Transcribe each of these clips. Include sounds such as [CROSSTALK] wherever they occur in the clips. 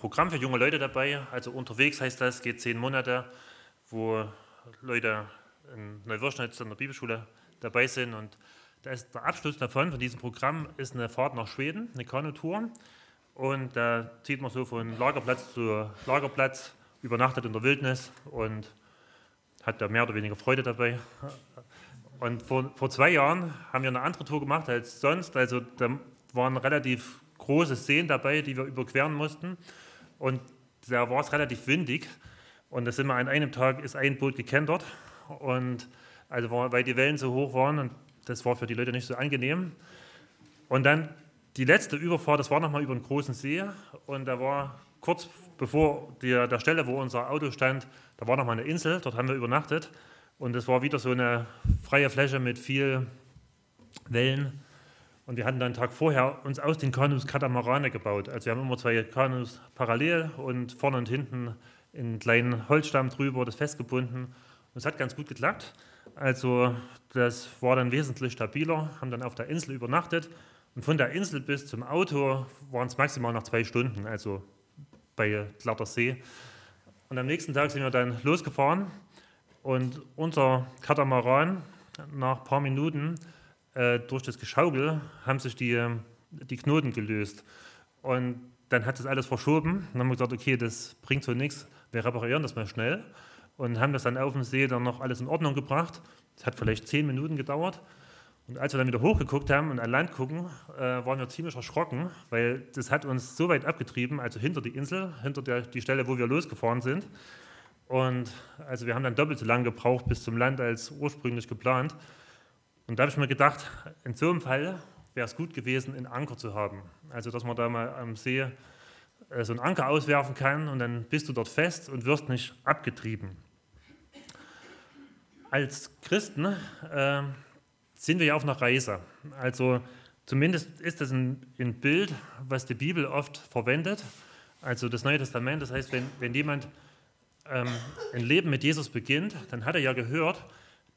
Programm für junge Leute dabei. Also unterwegs heißt das, geht zehn Monate, wo Leute in Neuwirschnitz in der Bibelschule dabei sind. Und der Abschluss davon, von diesem Programm, ist eine Fahrt nach Schweden, eine Kanutour. Und da zieht man so von Lagerplatz zu Lagerplatz, übernachtet in der Wildnis und hat da mehr oder weniger Freude dabei. Und vor, vor zwei Jahren haben wir eine andere Tour gemacht als sonst. Also da waren relativ große Seen dabei, die wir überqueren mussten. Und da war es relativ windig. Und da sind wir an einem Tag ist ein Boot gekentert. Und also weil die Wellen so hoch waren und das war für die Leute nicht so angenehm. Und dann die letzte Überfahrt, das war nochmal über einen großen See. Und da war kurz bevor die, der Stelle, wo unser Auto stand, da war nochmal eine Insel, dort haben wir übernachtet. Und es war wieder so eine freie Fläche mit viel Wellen. Und wir hatten dann einen Tag vorher uns aus den Kanus Katamarane gebaut. Also wir haben immer zwei Kanus parallel und vorne und hinten einen kleinen Holzstamm drüber, das festgebunden. Und es hat ganz gut geklappt. Also das war dann wesentlich stabiler, haben dann auf der Insel übernachtet. Und von der Insel bis zum Auto waren es maximal noch zwei Stunden, also bei glatter See. Und am nächsten Tag sind wir dann losgefahren und unser Katamaran nach ein paar Minuten äh, durch das Geschaukel haben sich die, die Knoten gelöst. Und dann hat das alles verschoben. Dann haben wir gesagt, okay, das bringt so nichts, wir reparieren das mal schnell. Und haben das dann auf dem See dann noch alles in Ordnung gebracht. Das hat vielleicht zehn Minuten gedauert. Und als wir dann wieder hochgeguckt haben und an Land gucken, äh, waren wir ziemlich erschrocken, weil das hat uns so weit abgetrieben, also hinter die Insel, hinter der, die Stelle, wo wir losgefahren sind. Und also wir haben dann doppelt so lange gebraucht bis zum Land als ursprünglich geplant. Und da habe ich mir gedacht, in so einem Fall wäre es gut gewesen, einen Anker zu haben. Also, dass man da mal am See äh, so einen Anker auswerfen kann und dann bist du dort fest und wirst nicht abgetrieben. Als Christen äh, sind wir ja auf einer Reise. Also zumindest ist das ein, ein, Bild, was die Bibel oft verwendet. Also das Neue Testament, das heißt, wenn, wenn jemand ähm, ein Leben mit Jesus beginnt, dann hat er ja gehört,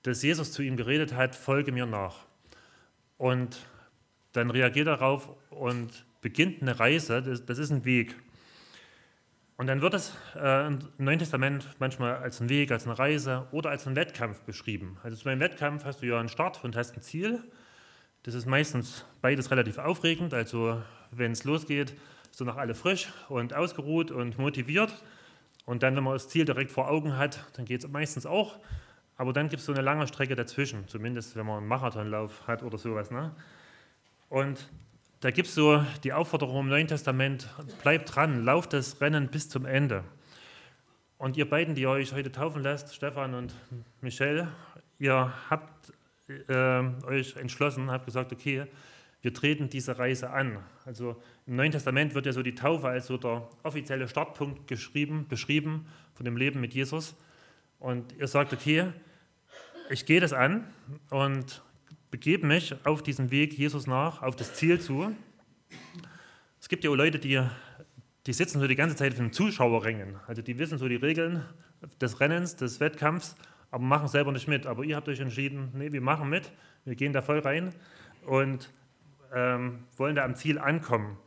dass Jesus zu ihm geredet hat, folge mir nach. Und dann reagiert er darauf und beginnt eine Reise, das, das ist ein Weg. Und dann wird es äh, im Neuen Testament manchmal als ein Weg, als eine Reise oder als ein Wettkampf beschrieben. Also zu einem Wettkampf hast du ja einen Start und hast ein Ziel. Das ist meistens beides relativ aufregend. Also wenn es losgeht, sind noch alle frisch und ausgeruht und motiviert. Und dann, wenn man das Ziel direkt vor Augen hat, dann geht es meistens auch. Aber dann gibt es so eine lange Strecke dazwischen, zumindest wenn man einen Marathonlauf hat oder sowas. Ne? Und da gibt es so die Aufforderung im Neuen Testament, bleibt dran, lauft das Rennen bis zum Ende. Und ihr beiden, die euch heute taufen lasst, Stefan und Michelle, ihr habt äh, euch entschlossen, habt gesagt, okay, wir treten diese Reise an. Also im Neuen Testament wird ja so die Taufe als so der offizielle Startpunkt geschrieben, beschrieben von dem Leben mit Jesus und ihr sagt, okay, ich gehe das an und begebe mich auf diesen Weg Jesus nach, auf das Ziel zu. Es gibt ja auch Leute, die, die sitzen so die ganze Zeit auf den Zuschauerrängen. Also die wissen so die Regeln des Rennens, des Wettkampfs, aber machen selber nicht mit. Aber ihr habt euch entschieden, nee, wir machen mit, wir gehen da voll rein und ähm, wollen da am Ziel ankommen.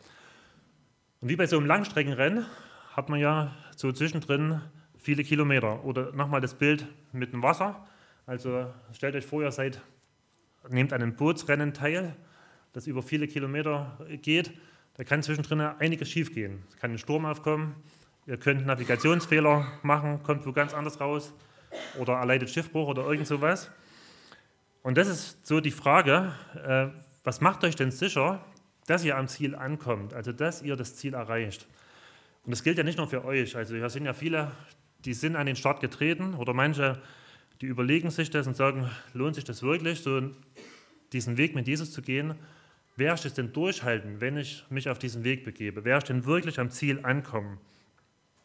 Und wie bei so einem Langstreckenrennen hat man ja so zwischendrin viele Kilometer. Oder nochmal das Bild mit dem Wasser. Also stellt euch vor, ihr seid, nehmt an einem Bootsrennen teil, das über viele Kilometer geht. Da kann zwischendrin einiges schiefgehen. Es kann ein Sturm aufkommen, ihr könnt Navigationsfehler machen, kommt wo ganz anders raus oder erleidet Schiffbruch oder irgend sowas. Und das ist so die Frage, äh, was macht euch denn sicher, dass ihr am Ziel ankommt, also dass ihr das Ziel erreicht? Und das gilt ja nicht nur für euch. Also hier sind ja viele, die sind an den Start getreten oder manche, die überlegen sich das und sagen, lohnt sich das wirklich, so diesen Weg mit Jesus zu gehen? Wer ich es denn durchhalten, wenn ich mich auf diesen Weg begebe? Wer ich denn wirklich am Ziel ankommen?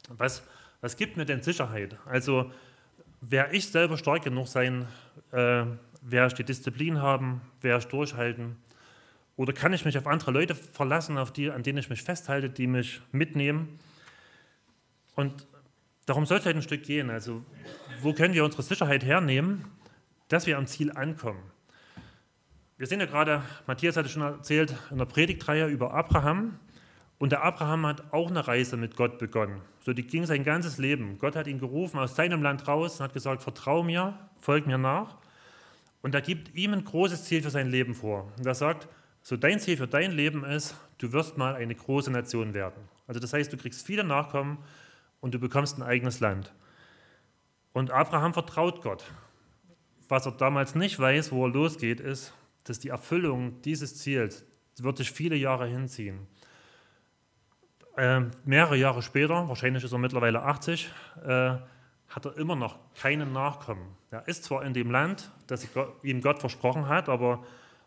Was, was gibt mir denn Sicherheit? Also, wer ich selber stark genug sein, äh, werde ich die Disziplin haben, werde ich durchhalten? Oder kann ich mich auf andere Leute verlassen, auf die, an denen ich mich festhalte, die mich mitnehmen? Und Darum soll es halt ein Stück gehen. Also, wo können wir unsere Sicherheit hernehmen, dass wir am Ziel ankommen? Wir sehen ja gerade, Matthias hatte schon erzählt, in der Predigtreihe über Abraham. Und der Abraham hat auch eine Reise mit Gott begonnen. So, die ging sein ganzes Leben. Gott hat ihn gerufen aus seinem Land raus und hat gesagt: Vertrau mir, folg mir nach. Und er gibt ihm ein großes Ziel für sein Leben vor. Und er sagt: So, dein Ziel für dein Leben ist, du wirst mal eine große Nation werden. Also, das heißt, du kriegst viele Nachkommen und du bekommst ein eigenes Land. Und Abraham vertraut Gott. Was er damals nicht weiß, wo er losgeht, ist, dass die Erfüllung dieses Ziels wird sich viele Jahre hinziehen. Äh, mehrere Jahre später, wahrscheinlich ist er mittlerweile 80, äh, hat er immer noch keinen Nachkommen. Er ist zwar in dem Land, das ihm Gott versprochen hat, aber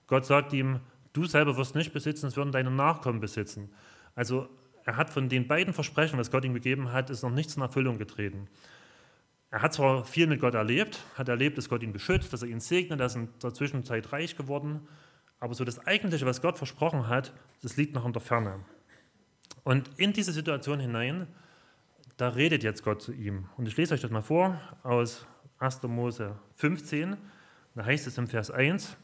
Gott sagt ihm, du selber wirst nicht besitzen, es würden deine Nachkommen besitzen. Also er hat von den beiden Versprechen, was Gott ihm gegeben hat, ist noch nichts in Erfüllung getreten. Er hat zwar viel mit Gott erlebt, hat erlebt, dass Gott ihn beschützt, dass er ihn segnet, er ist in der Zwischenzeit reich geworden, aber so das Eigentliche, was Gott versprochen hat, das liegt noch in der Ferne. Und in diese Situation hinein, da redet jetzt Gott zu ihm. Und ich lese euch das mal vor aus 1. Mose 15. Da heißt es im Vers 1,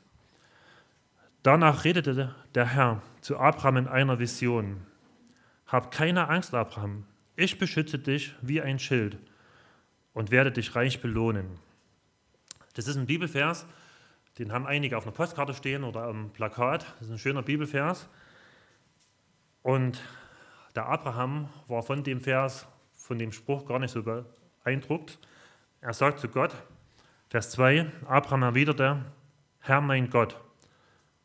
Danach redete der Herr zu Abraham in einer Vision. Hab keine Angst, Abraham. Ich beschütze dich wie ein Schild und werde dich reich belohnen. Das ist ein Bibelvers, den haben einige auf einer Postkarte stehen oder am Plakat. Das ist ein schöner Bibelvers. Und der Abraham war von dem Vers, von dem Spruch gar nicht so beeindruckt. Er sagt zu Gott, Vers 2, Abraham erwiderte, Herr mein Gott,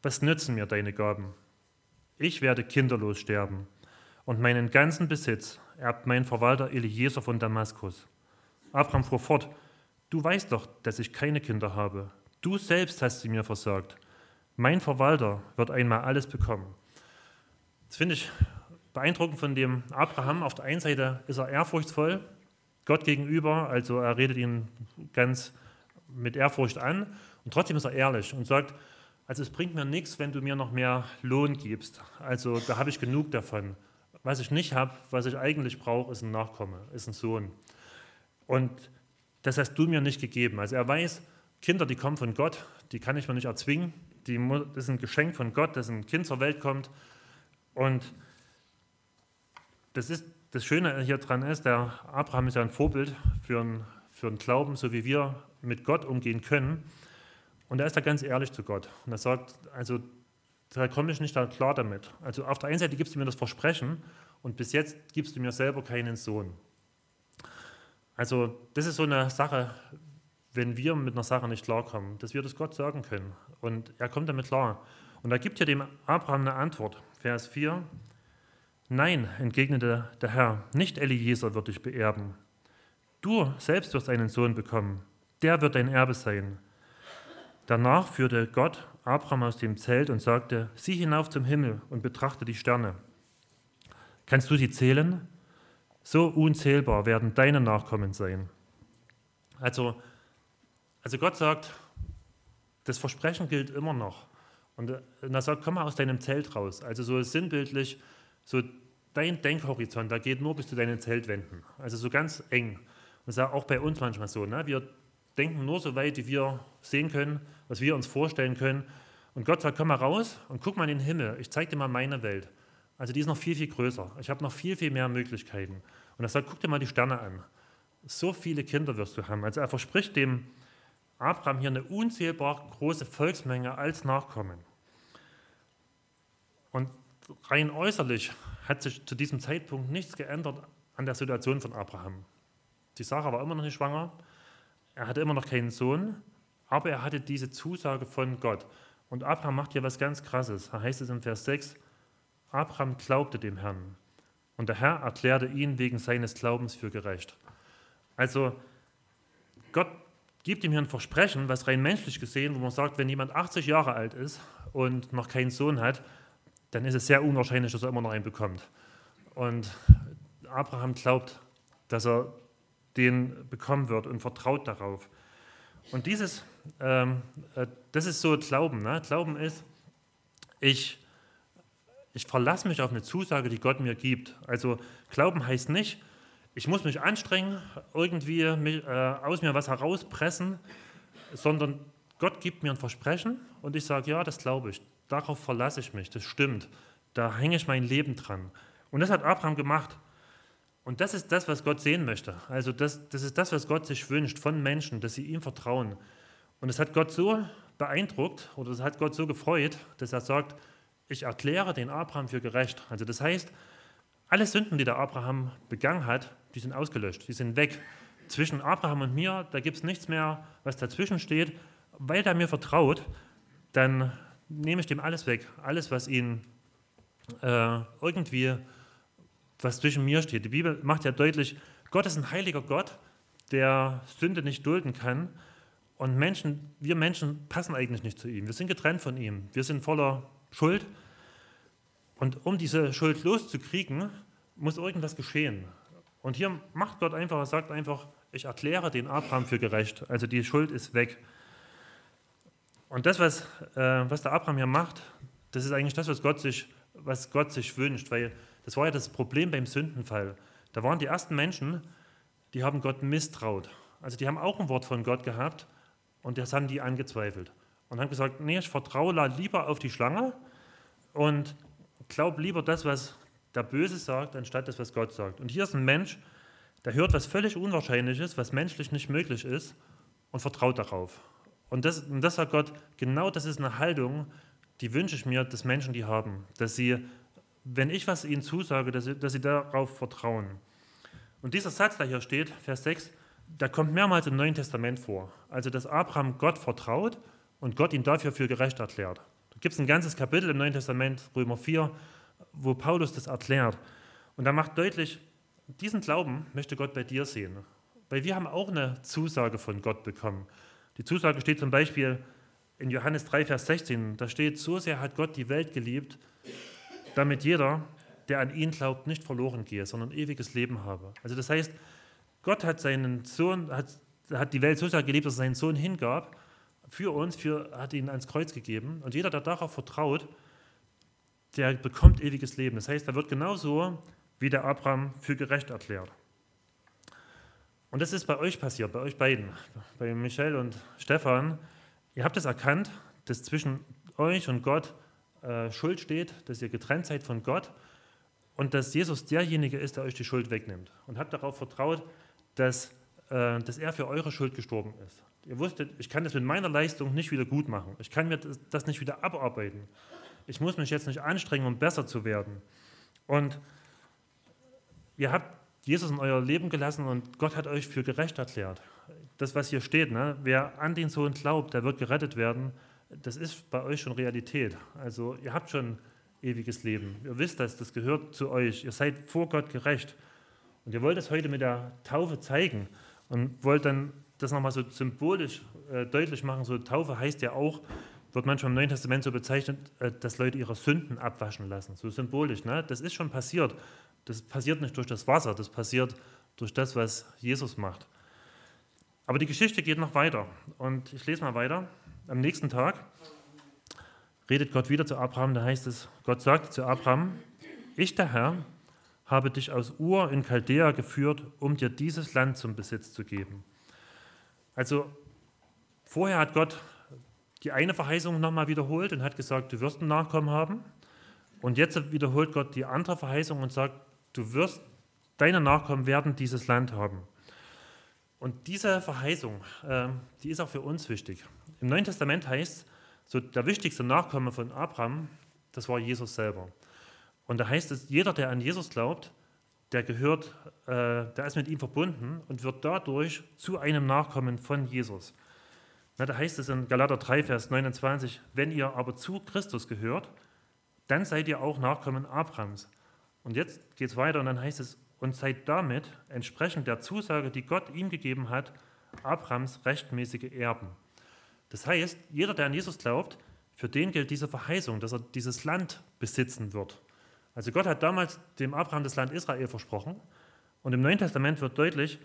was nützen mir deine Gaben? Ich werde kinderlos sterben und meinen ganzen Besitz erbt mein Verwalter Eliezer von Damaskus. Abraham fuhr fort, du weißt doch, dass ich keine Kinder habe. Du selbst hast sie mir versagt. Mein Verwalter wird einmal alles bekommen. Das finde ich beeindruckend von dem Abraham. Auf der einen Seite ist er ehrfurchtsvoll Gott gegenüber, also er redet ihn ganz mit Ehrfurcht an und trotzdem ist er ehrlich und sagt, also es bringt mir nichts, wenn du mir noch mehr Lohn gibst. Also da habe ich genug davon. Was ich nicht habe, was ich eigentlich brauche, ist ein Nachkomme, ist ein Sohn. Und das hast du mir nicht gegeben. Also er weiß, Kinder, die kommen von Gott, die kann ich mir nicht erzwingen. Die, das ist ein Geschenk von Gott, dass ein Kind zur Welt kommt. Und das, ist, das Schöne hier dran ist, der Abraham ist ja ein Vorbild für einen, für Glauben, so wie wir mit Gott umgehen können. Und er ist da ganz ehrlich zu Gott. Und er sagt, also da komme ich nicht klar damit. Also auf der einen Seite gibst du mir das Versprechen und bis jetzt gibst du mir selber keinen Sohn. Also das ist so eine Sache, wenn wir mit einer Sache nicht klarkommen, dass wir das Gott sagen können. Und er kommt damit klar. Und er gibt ja dem Abraham eine Antwort. Vers 4, Nein, entgegnete der Herr, nicht Eliezer wird dich beerben. Du selbst wirst einen Sohn bekommen, der wird dein Erbe sein. Danach führte Gott Abraham aus dem Zelt und sagte, sieh hinauf zum Himmel und betrachte die Sterne. Kannst du sie zählen? So unzählbar werden deine Nachkommen sein. Also, also Gott sagt, das Versprechen gilt immer noch. Und er sagt, komm mal aus deinem Zelt raus. Also so sinnbildlich, so dein Denkhorizont, da geht nur bis zu deinen Zeltwänden. Also so ganz eng. Und das ist auch bei uns manchmal so. Ne? Wir denken nur so weit, wie wir sehen können, was wir uns vorstellen können. Und Gott sagt, komm mal raus und guck mal in den Himmel. Ich zeige dir mal meine Welt. Also die ist noch viel, viel größer. Ich habe noch viel, viel mehr Möglichkeiten. Und er sagt, guck dir mal die Sterne an. So viele Kinder wirst du haben. Also er verspricht dem Abraham hier eine unzählbar große Volksmenge als Nachkommen. Und rein äußerlich hat sich zu diesem Zeitpunkt nichts geändert an der Situation von Abraham. Die Sarah war immer noch nicht schwanger, er hatte immer noch keinen Sohn, aber er hatte diese Zusage von Gott. Und Abraham macht hier was ganz Krasses. Da heißt es im Vers 6, Abraham glaubte dem Herrn und der Herr erklärte ihn wegen seines Glaubens für gerecht. Also Gott gibt ihm hier ein Versprechen, was rein menschlich gesehen, wo man sagt, wenn jemand 80 Jahre alt ist und noch keinen Sohn hat, dann ist es sehr unwahrscheinlich, dass er immer noch einen bekommt. Und Abraham glaubt, dass er den bekommen wird und vertraut darauf. Und dieses, ähm, äh, das ist so Glauben. Ne? Glauben ist, ich, ich verlasse mich auf eine Zusage, die Gott mir gibt. Also Glauben heißt nicht, ich muss mich anstrengen, irgendwie äh, aus mir was herauspressen, sondern Gott gibt mir ein Versprechen und ich sage, ja, das glaube ich. Darauf verlasse ich mich, das stimmt. Da hänge ich mein Leben dran. Und das hat Abraham gemacht. Und das ist das, was Gott sehen möchte. Also das, das ist das, was Gott sich wünscht von Menschen, dass sie ihm vertrauen. Und es hat Gott so beeindruckt oder es hat Gott so gefreut, dass er sagt, ich erkläre den Abraham für gerecht. Also das heißt, alle Sünden, die der Abraham begangen hat, die sind ausgelöscht, die sind weg. Zwischen Abraham und mir, da gibt es nichts mehr, was dazwischen steht. Weil er mir vertraut, dann nehme ich dem alles weg. Alles, was ihn äh, irgendwie was zwischen mir steht. Die Bibel macht ja deutlich, Gott ist ein heiliger Gott, der Sünde nicht dulden kann. Und Menschen, wir Menschen passen eigentlich nicht zu ihm. Wir sind getrennt von ihm. Wir sind voller Schuld. Und um diese Schuld loszukriegen, muss irgendwas geschehen. Und hier macht Gott einfach, er sagt einfach, ich erkläre den Abraham für gerecht. Also die Schuld ist weg. Und das, was, äh, was der Abraham hier macht, das ist eigentlich das, was Gott sich, was Gott sich wünscht, weil das war ja das Problem beim Sündenfall. Da waren die ersten Menschen, die haben Gott misstraut. Also die haben auch ein Wort von Gott gehabt und das haben die angezweifelt. Und haben gesagt, nee, ich vertraue lieber auf die Schlange und glaube lieber das, was der Böse sagt, anstatt das, was Gott sagt. Und hier ist ein Mensch, der hört was völlig Unwahrscheinliches, was menschlich nicht möglich ist und vertraut darauf. Und das, und das sagt Gott, genau das ist eine Haltung, die wünsche ich mir, dass Menschen die haben, dass sie wenn ich was ihnen zusage, dass sie, dass sie darauf vertrauen. Und dieser Satz, der hier steht, Vers 6, der kommt mehrmals im Neuen Testament vor. Also, dass Abraham Gott vertraut und Gott ihn dafür für gerecht erklärt. Da gibt es ein ganzes Kapitel im Neuen Testament, Römer 4, wo Paulus das erklärt. Und er macht deutlich, diesen Glauben möchte Gott bei dir sehen. Weil wir haben auch eine Zusage von Gott bekommen. Die Zusage steht zum Beispiel in Johannes 3, Vers 16. Da steht, so sehr hat Gott die Welt geliebt, damit jeder, der an ihn glaubt, nicht verloren gehe, sondern ewiges Leben habe. Also das heißt, Gott hat seinen Sohn, hat, hat die Welt so sehr geliebt, dass er seinen Sohn hingab, für uns, für, hat ihn ans Kreuz gegeben. Und jeder, der darauf vertraut, der bekommt ewiges Leben. Das heißt, er wird genauso wie der Abraham für gerecht erklärt. Und das ist bei euch passiert, bei euch beiden, bei Michelle und Stefan. Ihr habt es erkannt, dass zwischen euch und Gott äh, Schuld steht, dass ihr getrennt seid von Gott und dass Jesus derjenige ist, der euch die Schuld wegnimmt. Und habt darauf vertraut, dass, äh, dass er für eure Schuld gestorben ist. Ihr wusstet, ich kann das mit meiner Leistung nicht wieder gut machen. Ich kann mir das nicht wieder abarbeiten. Ich muss mich jetzt nicht anstrengen, um besser zu werden. Und ihr habt Jesus in euer Leben gelassen und Gott hat euch für gerecht erklärt. Das, was hier steht, ne? wer an den Sohn glaubt, der wird gerettet werden das ist bei euch schon Realität. Also ihr habt schon ewiges Leben. Ihr wisst das, das gehört zu euch. Ihr seid vor Gott gerecht. Und ihr wollt das heute mit der Taufe zeigen und wollt dann das nochmal so symbolisch äh, deutlich machen. So Taufe heißt ja auch, wird manchmal im Neuen Testament so bezeichnet, äh, dass Leute ihre Sünden abwaschen lassen. So symbolisch. Ne? Das ist schon passiert. Das passiert nicht durch das Wasser, das passiert durch das, was Jesus macht. Aber die Geschichte geht noch weiter. Und ich lese mal weiter. Am nächsten Tag redet Gott wieder zu Abraham, da heißt es, Gott sagt zu Abraham, ich der Herr habe dich aus Ur in Chaldea geführt, um dir dieses Land zum Besitz zu geben. Also vorher hat Gott die eine Verheißung nochmal wiederholt und hat gesagt, du wirst einen Nachkommen haben. Und jetzt wiederholt Gott die andere Verheißung und sagt, du wirst, deine Nachkommen werden dieses Land haben. Und diese Verheißung, äh, die ist auch für uns wichtig. Im Neuen Testament heißt so der wichtigste Nachkomme von Abraham, das war Jesus selber. Und da heißt es, jeder, der an Jesus glaubt, der gehört, äh, der ist mit ihm verbunden und wird dadurch zu einem Nachkommen von Jesus. Na, da heißt es in Galater 3, Vers 29, wenn ihr aber zu Christus gehört, dann seid ihr auch Nachkommen Abrahams. Und jetzt geht es weiter und dann heißt es, und seid damit entsprechend der Zusage, die Gott ihm gegeben hat, Abrahams rechtmäßige Erben. Das heißt, jeder, der an Jesus glaubt, für den gilt diese Verheißung, dass er dieses Land besitzen wird. Also Gott hat damals dem Abraham das Land Israel versprochen. Und im Neuen Testament wird deutlich,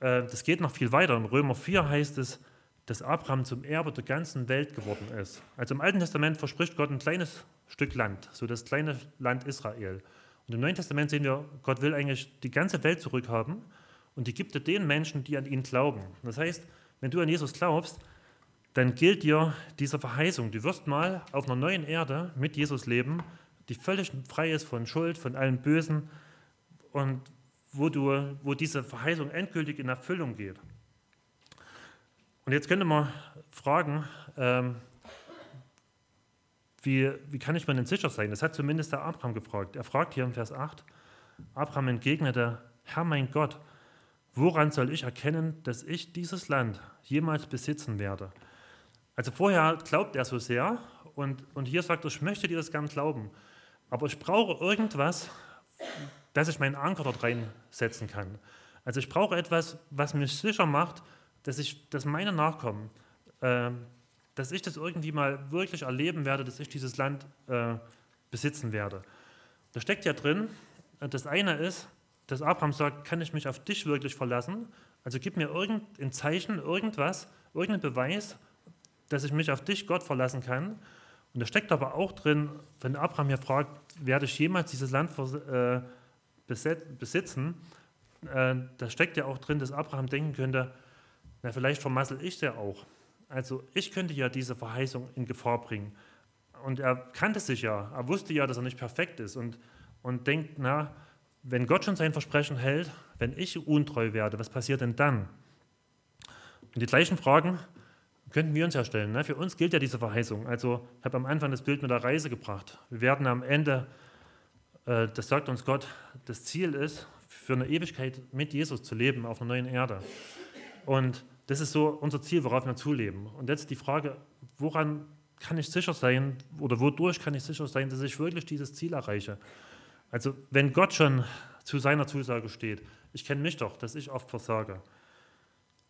äh, das geht noch viel weiter. In Römer 4 heißt es, dass Abraham zum Erbe der ganzen Welt geworden ist. Also im Alten Testament verspricht Gott ein kleines Stück Land, so das kleine Land Israel. Und im Neuen Testament sehen wir, Gott will eigentlich die ganze Welt zurückhaben und die gibt er den Menschen, die an ihn glauben. Das heißt, wenn du an Jesus glaubst, dann gilt dir diese Verheißung. Du wirst mal auf einer neuen Erde mit Jesus leben, die völlig frei ist von Schuld, von allem Bösen und wo, du, wo diese Verheißung endgültig in Erfüllung geht. Und jetzt könnte man fragen, ähm, wie, wie kann ich mir denn sicher sein? Das hat zumindest der Abraham gefragt. Er fragt hier im Vers 8, Abraham entgegnete, Herr mein Gott, woran soll ich erkennen, dass ich dieses Land jemals besitzen werde? Also vorher glaubt er so sehr und, und hier sagt er, ich möchte dir das gern glauben, aber ich brauche irgendwas, dass ich meinen Anker dort reinsetzen kann. Also ich brauche etwas, was mich sicher macht, dass, ich, dass meine Nachkommen, äh, dass ich das irgendwie mal wirklich erleben werde, dass ich dieses Land äh, besitzen werde. Da steckt ja drin, das eine ist, dass Abraham sagt, kann ich mich auf dich wirklich verlassen? Also gib mir irgendein Zeichen, irgendwas, irgendeinen Beweis, dass ich mich auf dich, Gott, verlassen kann. Und da steckt aber auch drin, wenn Abraham hier fragt, werde ich jemals dieses Land äh, besitzen, äh, da steckt ja auch drin, dass Abraham denken könnte, na vielleicht vermassel ich ja auch. Also ich könnte ja diese Verheißung in Gefahr bringen. Und er kannte sich ja, er wusste ja, dass er nicht perfekt ist und, und denkt, na, wenn Gott schon sein Versprechen hält, wenn ich untreu werde, was passiert denn dann? Und die gleichen Fragen könnten wir uns ja stellen. Ne? Für uns gilt ja diese Verheißung. Also ich habe am Anfang das Bild mit der Reise gebracht. Wir werden am Ende, äh, das sagt uns Gott, das Ziel ist, für eine Ewigkeit mit Jesus zu leben auf einer neuen Erde. Und das ist so unser Ziel, worauf wir zuleben. Und jetzt die Frage, woran kann ich sicher sein oder wodurch kann ich sicher sein, dass ich wirklich dieses Ziel erreiche? Also wenn Gott schon zu seiner Zusage steht, ich kenne mich doch, dass ich oft versage.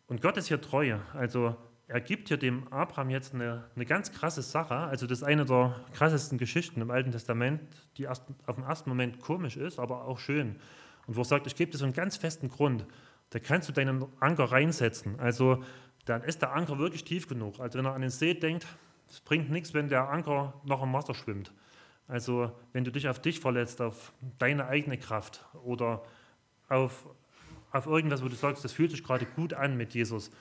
Und Gott ist hier treu. Also er gibt hier dem Abraham jetzt eine, eine ganz krasse Sache. Also das ist eine der krassesten Geschichten im Alten Testament, die erst, auf den ersten Moment komisch ist, aber auch schön. Und wo er sagt, ich gebe dir so einen ganz festen Grund. Da kannst du deinen Anker reinsetzen. Also dann ist der Anker wirklich tief genug. Also wenn er an den See denkt, es bringt nichts, wenn der Anker noch im Wasser schwimmt. Also wenn du dich auf dich verletzt, auf deine eigene Kraft oder auf, auf irgendwas, wo du sagst, das fühlt sich gerade gut an mit Jesus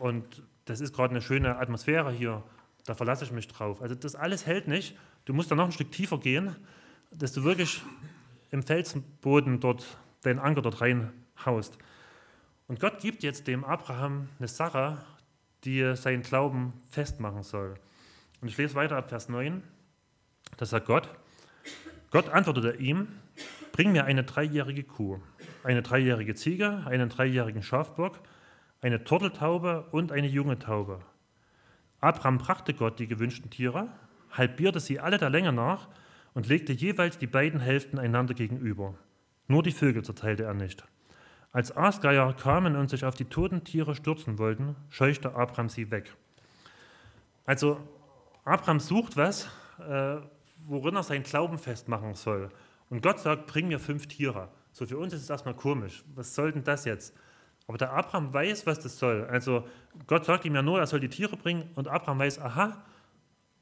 und das ist gerade eine schöne Atmosphäre hier, da verlasse ich mich drauf. Also das alles hält nicht. Du musst da noch ein Stück tiefer gehen, dass du wirklich im Felsenboden dort deinen Anker dort reinhaust. Und Gott gibt jetzt dem Abraham eine Sache, die seinen Glauben festmachen soll. Und ich lese weiter ab Vers 9. Das sagt Gott. Gott antwortete ihm, bring mir eine dreijährige Kuh, eine dreijährige Ziege, einen dreijährigen Schafbock, eine Turteltaube und eine junge Taube. Abraham brachte Gott die gewünschten Tiere, halbierte sie alle der Länge nach und legte jeweils die beiden Hälften einander gegenüber. Nur die Vögel zerteilte er nicht. Als Aasgeier kamen und sich auf die toten Tiere stürzen wollten, scheuchte Abraham sie weg. Also Abraham sucht was, äh, worin er seinen Glauben festmachen soll. Und Gott sagt, bring mir fünf Tiere. So für uns ist es erstmal komisch. Was soll denn das jetzt? Aber der Abraham weiß, was das soll. Also Gott sagt ihm ja nur, er soll die Tiere bringen und Abraham weiß, aha,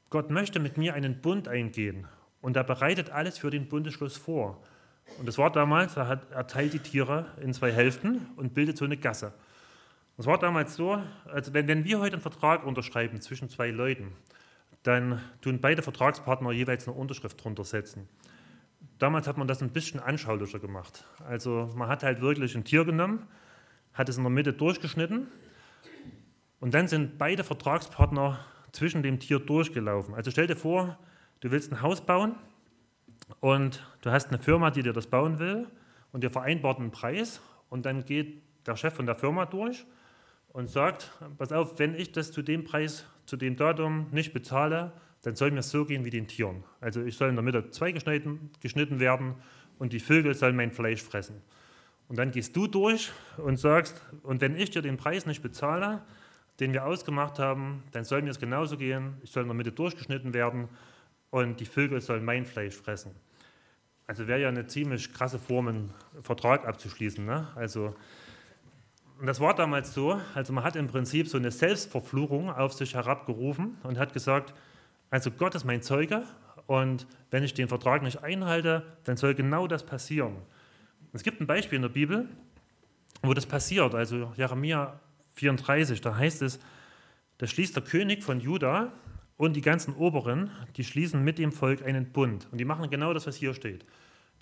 Gott möchte mit mir einen Bund eingehen. Und er bereitet alles für den Bundesschluss vor. Und das war damals, er, hat, er teilt die Tiere in zwei Hälften und bildet so eine Gasse. Das war damals so, also wenn, wenn wir heute einen Vertrag unterschreiben zwischen zwei Leuten, dann tun beide Vertragspartner jeweils eine Unterschrift drunter setzen. Damals hat man das ein bisschen anschaulicher gemacht. Also man hat halt wirklich ein Tier genommen, hat es in der Mitte durchgeschnitten und dann sind beide Vertragspartner zwischen dem Tier durchgelaufen. Also stell dir vor, du willst ein Haus bauen und du hast eine Firma, die dir das bauen will und ihr vereinbart einen Preis und dann geht der Chef von der Firma durch und sagt, pass auf, wenn ich das zu dem Preis, zu dem Datum nicht bezahle, dann soll mir so gehen wie den Tieren. Also ich soll in der Mitte zwei geschnitten, geschnitten werden und die Vögel sollen mein Fleisch fressen. Und dann gehst du durch und sagst, und wenn ich dir den Preis nicht bezahle, den wir ausgemacht haben, dann soll mir es genauso gehen, ich soll in der Mitte durchgeschnitten werden und die Vögel sollen mein Fleisch fressen. Also wäre ja eine ziemlich krasse Form, einen Vertrag abzuschließen. Ne? Also und das war damals so, also man hat im Prinzip so eine Selbstverfluchung auf sich herabgerufen und hat gesagt, also Gott ist mein Zeuge und wenn ich den Vertrag nicht einhalte, dann soll genau das passieren. Es gibt ein Beispiel in der Bibel, wo das passiert, also Jeremia 34, da heißt es, da schließt der König von Juda und die ganzen Oberen, die schließen mit dem Volk einen Bund. Und die machen genau das, was hier steht.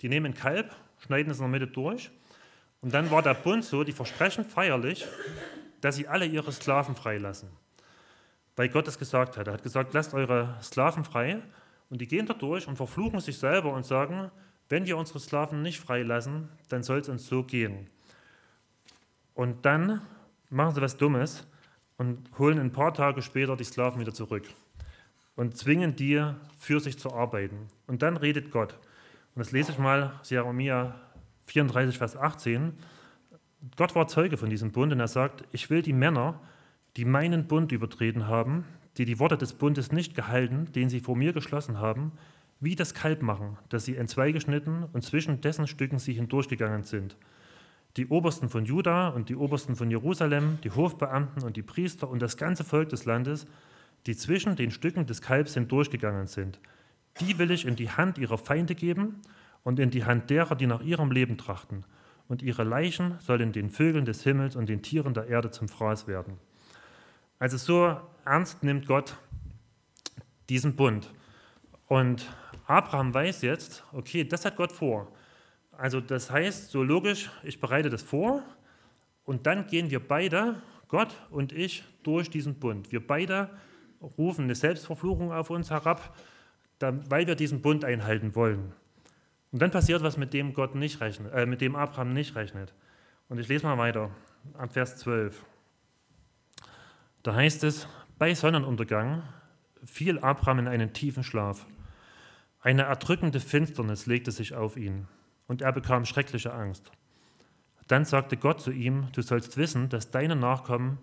Die nehmen ein Kalb, schneiden es in der Mitte durch. Und dann war der Bund so, die versprechen feierlich, dass sie alle ihre Sklaven freilassen. Weil Gott es gesagt hat. Er hat gesagt, lasst eure Sklaven frei. Und die gehen da durch und verfluchen sich selber und sagen, wenn wir unsere Sklaven nicht freilassen, dann soll es uns so gehen. Und dann machen sie was Dummes und holen ein paar Tage später die Sklaven wieder zurück und zwingen die, für sich zu arbeiten. Und dann redet Gott. Und das lese ich mal, Jeremia 34, Vers 18. Gott war Zeuge von diesem Bund und er sagt, ich will die Männer, die meinen Bund übertreten haben, die die Worte des Bundes nicht gehalten, den sie vor mir geschlossen haben, wie das Kalb machen, das sie entzwei geschnitten und zwischen dessen Stücken sie hindurchgegangen sind. Die Obersten von Juda und die Obersten von Jerusalem, die Hofbeamten und die Priester und das ganze Volk des Landes, die zwischen den Stücken des Kalbs hindurchgegangen sind. Die will ich in die Hand ihrer Feinde geben und in die Hand derer, die nach ihrem Leben trachten. Und ihre Leichen sollen den Vögeln des Himmels und den Tieren der Erde zum Fraß werden. Also so ernst nimmt Gott diesen Bund. Und Abraham weiß jetzt, okay, das hat Gott vor. Also das heißt, so logisch, ich bereite das vor und dann gehen wir beide, Gott und ich, durch diesen Bund. Wir beide rufen eine Selbstverfluchung auf uns herab, weil wir diesen Bund einhalten wollen. Und dann passiert was, mit dem Gott nicht rechnet, äh, mit dem Abraham nicht rechnet. Und ich lese mal weiter, ab Vers 12. Da heißt es, bei Sonnenuntergang fiel Abraham in einen tiefen Schlaf. Eine erdrückende Finsternis legte sich auf ihn und er bekam schreckliche Angst. Dann sagte Gott zu ihm, du sollst wissen, dass deine Nachkommen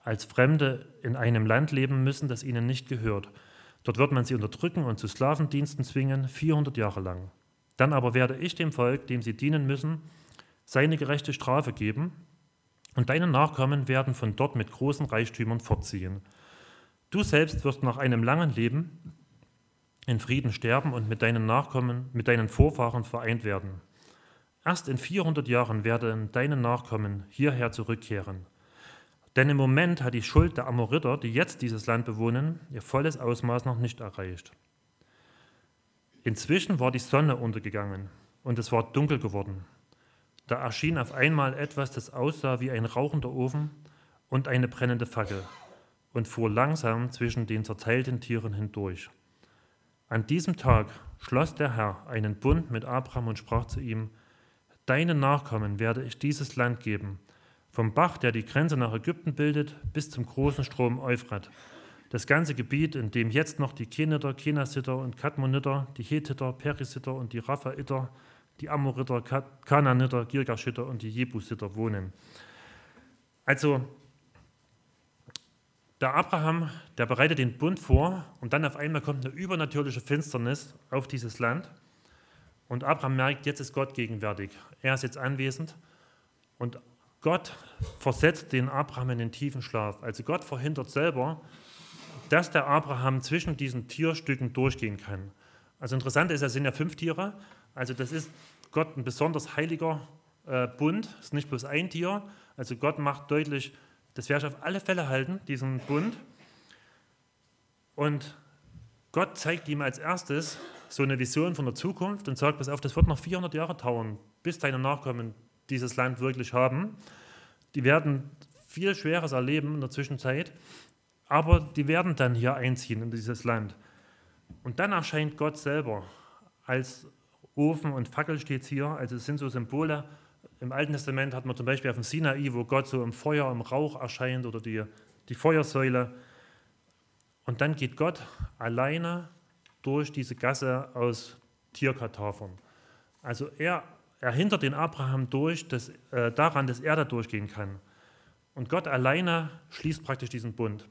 als Fremde in einem Land leben müssen, das ihnen nicht gehört. Dort wird man sie unterdrücken und zu Sklavendiensten zwingen, 400 Jahre lang. Dann aber werde ich dem Volk, dem sie dienen müssen, seine gerechte Strafe geben, und deine Nachkommen werden von dort mit großen Reichtümern fortziehen. Du selbst wirst nach einem langen Leben in Frieden sterben und mit deinen Nachkommen, mit deinen Vorfahren vereint werden. Erst in 400 Jahren werden deine Nachkommen hierher zurückkehren. Denn im Moment hat die Schuld der Amoriter, die jetzt dieses Land bewohnen, ihr volles Ausmaß noch nicht erreicht. Inzwischen war die Sonne untergegangen und es war dunkel geworden. Da erschien auf einmal etwas, das aussah wie ein rauchender Ofen und eine brennende Fackel und fuhr langsam zwischen den zerteilten Tieren hindurch. An diesem Tag schloss der Herr einen Bund mit Abraham und sprach zu ihm, Deinen Nachkommen werde ich dieses Land geben, vom Bach, der die Grenze nach Ägypten bildet, bis zum großen Strom Euphrat. Das ganze Gebiet, in dem jetzt noch die Keniter, Kenasiter und Kadmoniter, die Hethiter, Perisiter und die Raphaiter, die Amoriter, Kananiter, Girgashiter und die Jebusiter wohnen. Also, der Abraham, der bereitet den Bund vor und dann auf einmal kommt eine übernatürliche Finsternis auf dieses Land. Und Abraham merkt, jetzt ist Gott gegenwärtig. Er ist jetzt anwesend und Gott versetzt den Abraham in den tiefen Schlaf. Also Gott verhindert selber, dass der Abraham zwischen diesen Tierstücken durchgehen kann. Also interessant ist, es sind ja fünf Tiere. Also das ist Gott ein besonders heiliger äh, Bund. Es ist nicht bloß ein Tier. Also Gott macht deutlich, das werde ich auf alle Fälle halten, diesen Bund. Und Gott zeigt ihm als erstes so eine Vision von der Zukunft und sagt, pass auf, das wird noch 400 Jahre dauern, bis deine Nachkommen dieses Land wirklich haben. Die werden viel Schweres erleben in der Zwischenzeit, aber die werden dann hier einziehen in dieses Land. Und dann erscheint Gott selber als Ofen und Fackel steht hier, also es sind so Symbole. Im Alten Testament hat man zum Beispiel auf dem Sinai, wo Gott so im Feuer, im Rauch erscheint oder die, die Feuersäule. Und dann geht Gott alleine durch diese Gasse aus Tierkatafern. Also er er hindert den Abraham durch, dass, äh, daran, dass er da durchgehen kann. Und Gott alleine schließt praktisch diesen Bund.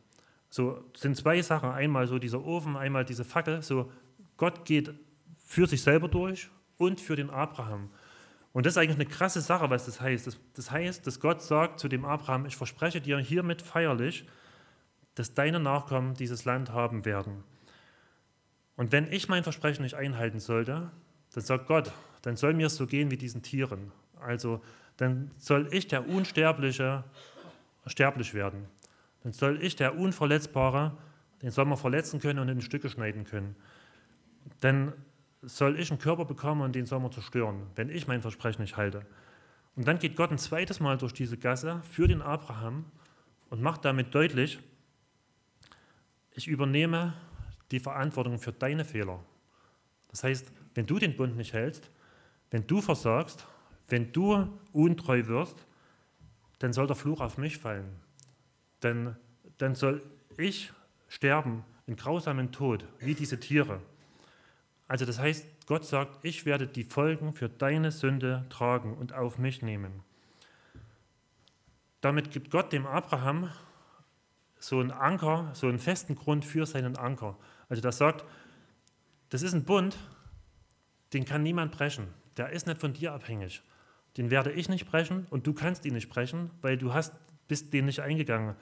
So sind zwei Sachen, einmal so dieser Ofen, einmal diese Fackel. So Gott geht für sich selber durch und für den Abraham. Und das ist eigentlich eine krasse Sache, was das heißt. Das, das heißt, dass Gott sagt zu dem Abraham, ich verspreche dir hiermit feierlich, dass deine Nachkommen dieses Land haben werden. Und wenn ich mein Versprechen nicht einhalten sollte, dann sagt Gott, dann soll mir es so gehen wie diesen Tieren. Also dann soll ich der Unsterbliche sterblich werden. Dann soll ich der Unverletzbare den soll man verletzen können und in Stücke schneiden können. Dann soll ich einen Körper bekommen und den soll man zerstören, wenn ich mein Versprechen nicht halte. Und dann geht Gott ein zweites Mal durch diese Gasse für den Abraham und macht damit deutlich, ich übernehme die Verantwortung für deine Fehler. Das heißt, wenn du den Bund nicht hältst, wenn du versagst, wenn du untreu wirst, dann soll der Fluch auf mich fallen. Denn dann soll ich sterben in grausamen Tod, wie diese Tiere. Also das heißt, Gott sagt, ich werde die Folgen für deine Sünde tragen und auf mich nehmen. Damit gibt Gott dem Abraham so einen Anker, so einen festen Grund für seinen Anker. Also das sagt, das ist ein Bund, den kann niemand brechen. Der ist nicht von dir abhängig. Den werde ich nicht brechen und du kannst ihn nicht brechen, weil du hast, bist den nicht eingegangen.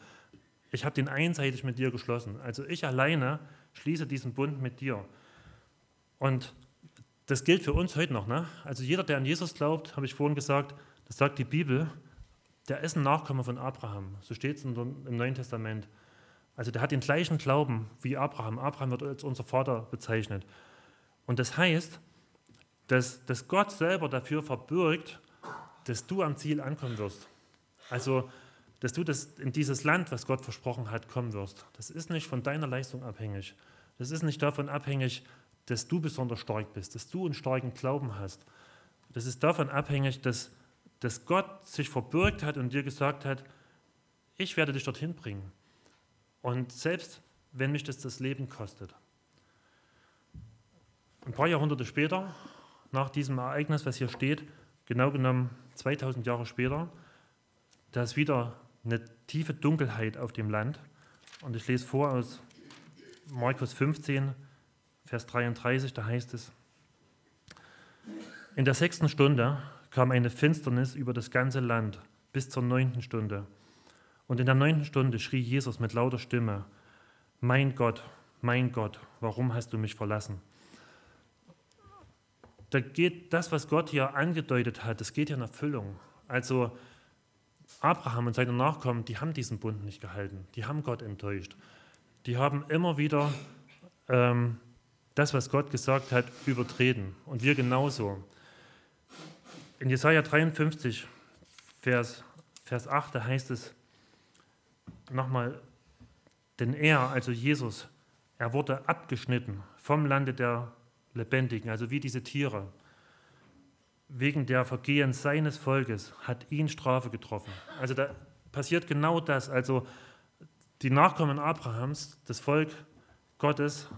Ich habe den einseitig mit dir geschlossen. Also ich alleine schließe diesen Bund mit dir. Und das gilt für uns heute noch. Ne? Also jeder, der an Jesus glaubt, habe ich vorhin gesagt, das sagt die Bibel, der ist ein Nachkomme von Abraham. So steht es im Neuen Testament. Also der hat den gleichen Glauben wie Abraham. Abraham wird als unser Vater bezeichnet. Und das heißt, dass, dass Gott selber dafür verbürgt, dass du am Ziel ankommen wirst. Also, dass du das in dieses Land, was Gott versprochen hat, kommen wirst. Das ist nicht von deiner Leistung abhängig. Das ist nicht davon abhängig, dass du besonders stark bist, dass du einen starken Glauben hast. Das ist davon abhängig, dass, dass Gott sich verbürgt hat und dir gesagt hat, ich werde dich dorthin bringen. Und selbst wenn mich das das Leben kostet. Ein paar Jahrhunderte später, nach diesem Ereignis, was hier steht, genau genommen 2000 Jahre später, da ist wieder eine tiefe Dunkelheit auf dem Land. Und ich lese vor aus Markus 15, Vers 33, da heißt es, in der sechsten Stunde kam eine Finsternis über das ganze Land bis zur neunten Stunde. Und in der neunten Stunde schrie Jesus mit lauter Stimme, mein Gott, mein Gott, warum hast du mich verlassen? Da geht das, was Gott hier angedeutet hat, das geht ja in Erfüllung. Also Abraham und seine Nachkommen, die haben diesen Bund nicht gehalten, die haben Gott enttäuscht. Die haben immer wieder ähm, das, was Gott gesagt hat, übertreten. Und wir genauso. In Jesaja 53, Vers, Vers 8, da heißt es nochmal, denn er, also Jesus, er wurde abgeschnitten vom Lande der Lebendigen, also wie diese Tiere. Wegen der Vergehen seines Volkes hat ihn Strafe getroffen. Also da passiert genau das. Also die Nachkommen Abrahams, das Volk Gottes,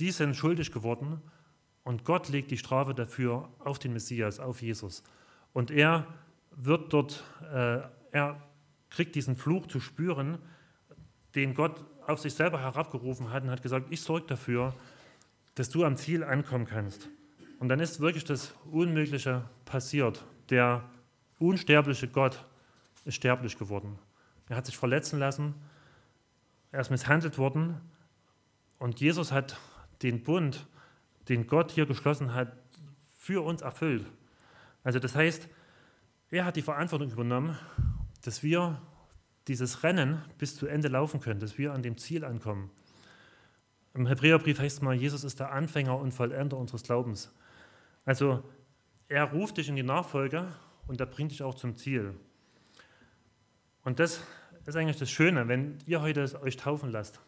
die sind schuldig geworden und Gott legt die Strafe dafür auf den Messias, auf Jesus. Und er wird dort, äh, er kriegt diesen Fluch zu spüren, den Gott auf sich selber herabgerufen hat und hat gesagt, ich sorge dafür, dass du am Ziel ankommen kannst. Und dann ist wirklich das Unmögliche passiert. Der unsterbliche Gott ist sterblich geworden. Er hat sich verletzen lassen, er ist misshandelt worden und Jesus hat den Bund, den Gott hier geschlossen hat, für uns erfüllt. Also das heißt, er hat die Verantwortung übernommen, dass wir dieses Rennen bis zu Ende laufen können, dass wir an dem Ziel ankommen. Im Hebräerbrief heißt es mal, Jesus ist der Anfänger und Vollender unseres Glaubens. Also er ruft dich in die Nachfolge und er bringt dich auch zum Ziel. Und das ist eigentlich das Schöne, wenn ihr heute euch taufen lasst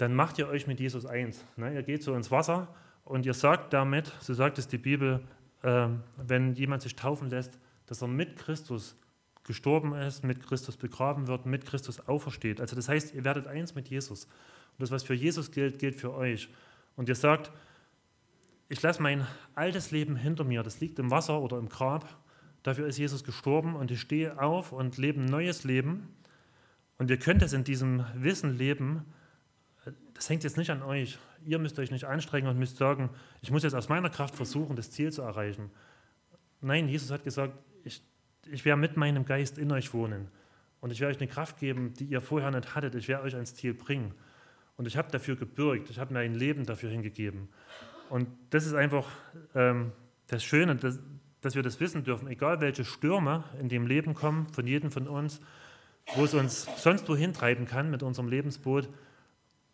dann macht ihr euch mit Jesus eins. Ne? Ihr geht so ins Wasser und ihr sagt damit, so sagt es die Bibel, äh, wenn jemand sich taufen lässt, dass er mit Christus gestorben ist, mit Christus begraben wird, mit Christus aufersteht. Also das heißt, ihr werdet eins mit Jesus. Und das, was für Jesus gilt, gilt für euch. Und ihr sagt, ich lasse mein altes Leben hinter mir, das liegt im Wasser oder im Grab. Dafür ist Jesus gestorben und ich stehe auf und lebe ein neues Leben. Und ihr könnt es in diesem Wissen leben, das hängt jetzt nicht an euch. Ihr müsst euch nicht anstrengen und müsst sagen, ich muss jetzt aus meiner Kraft versuchen, das Ziel zu erreichen. Nein, Jesus hat gesagt, ich, ich werde mit meinem Geist in euch wohnen. Und ich werde euch eine Kraft geben, die ihr vorher nicht hattet. Ich werde euch ans Ziel bringen. Und ich habe dafür gebürgt. Ich habe mir ein Leben dafür hingegeben. Und das ist einfach ähm, das Schöne, dass, dass wir das wissen dürfen. Egal welche Stürme in dem Leben kommen, von jedem von uns, wo es uns sonst wohin treiben kann mit unserem Lebensboot,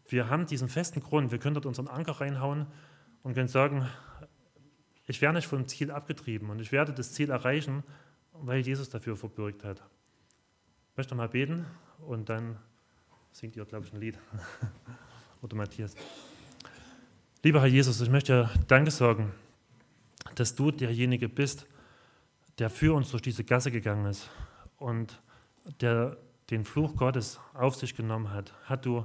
wir haben diesen festen Grund, wir können dort unseren Anker reinhauen und können sagen, ich werde nicht vom Ziel abgetrieben und ich werde das Ziel erreichen, weil Jesus dafür verbürgt hat. Ich möchte mal beten und dann singt ihr, glaube ich, ein Lied. [LAUGHS] Oder Matthias. Lieber Herr Jesus, ich möchte Danke sagen, dass du derjenige bist, der für uns durch diese Gasse gegangen ist und der den Fluch Gottes auf sich genommen hat. Hat du,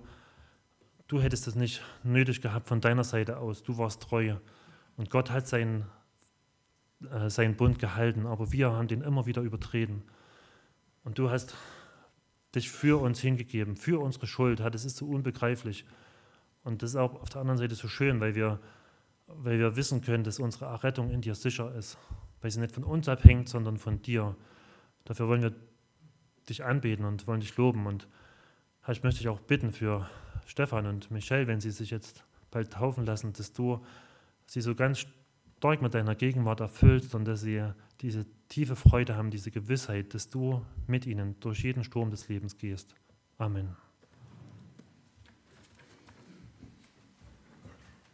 du hättest es nicht nötig gehabt von deiner Seite aus. Du warst treu. Und Gott hat seinen, äh, seinen Bund gehalten, aber wir haben den immer wieder übertreten. Und du hast dich für uns hingegeben, für unsere Schuld. Das ist so unbegreiflich. Und das ist auch auf der anderen Seite so schön, weil wir, weil wir wissen können, dass unsere Errettung in dir sicher ist. Weil sie nicht von uns abhängt, sondern von dir. Dafür wollen wir dich anbeten und wollen dich loben. Und ich möchte dich auch bitten für Stefan und Michelle, wenn sie sich jetzt bald taufen lassen, dass du sie so ganz stark mit deiner Gegenwart erfüllst und dass sie diese tiefe Freude haben, diese Gewissheit, dass du mit ihnen durch jeden Sturm des Lebens gehst. Amen.